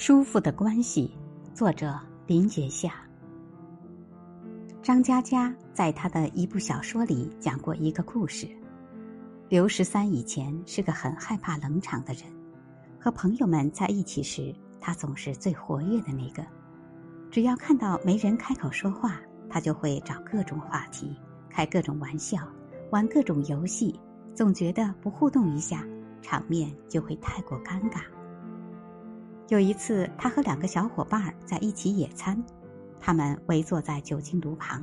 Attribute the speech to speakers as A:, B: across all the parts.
A: 舒服的关系，作者林杰夏。张嘉佳在他的一部小说里讲过一个故事：刘十三以前是个很害怕冷场的人，和朋友们在一起时，他总是最活跃的那个。只要看到没人开口说话，他就会找各种话题，开各种玩笑，玩各种游戏，总觉得不互动一下，场面就会太过尴尬。有一次，他和两个小伙伴在一起野餐，他们围坐在酒精炉旁，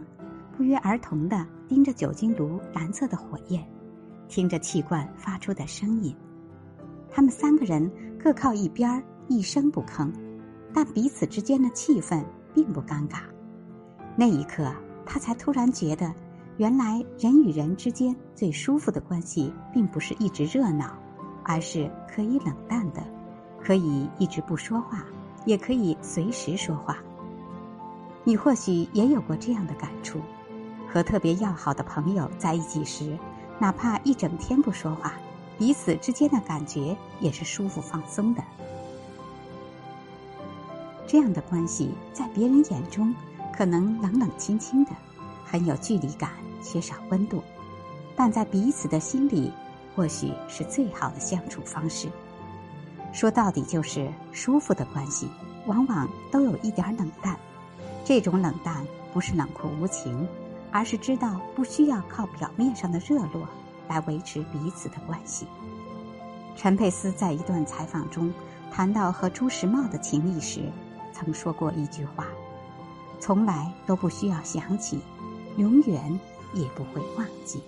A: 不约而同地盯着酒精炉蓝色的火焰，听着气罐发出的声音。他们三个人各靠一边儿，一声不吭，但彼此之间的气氛并不尴尬。那一刻，他才突然觉得，原来人与人之间最舒服的关系，并不是一直热闹，而是可以冷淡的。可以一直不说话，也可以随时说话。你或许也有过这样的感触：和特别要好的朋友在一起时，哪怕一整天不说话，彼此之间的感觉也是舒服放松的。这样的关系在别人眼中可能冷冷清清的，很有距离感，缺少温度；但在彼此的心里，或许是最好的相处方式。说到底，就是舒服的关系，往往都有一点冷淡。这种冷淡不是冷酷无情，而是知道不需要靠表面上的热络来维持彼此的关系。陈佩斯在一段采访中谈到和朱时茂的情谊时，曾说过一句话：“从来都不需要想起，永远也不会忘记。”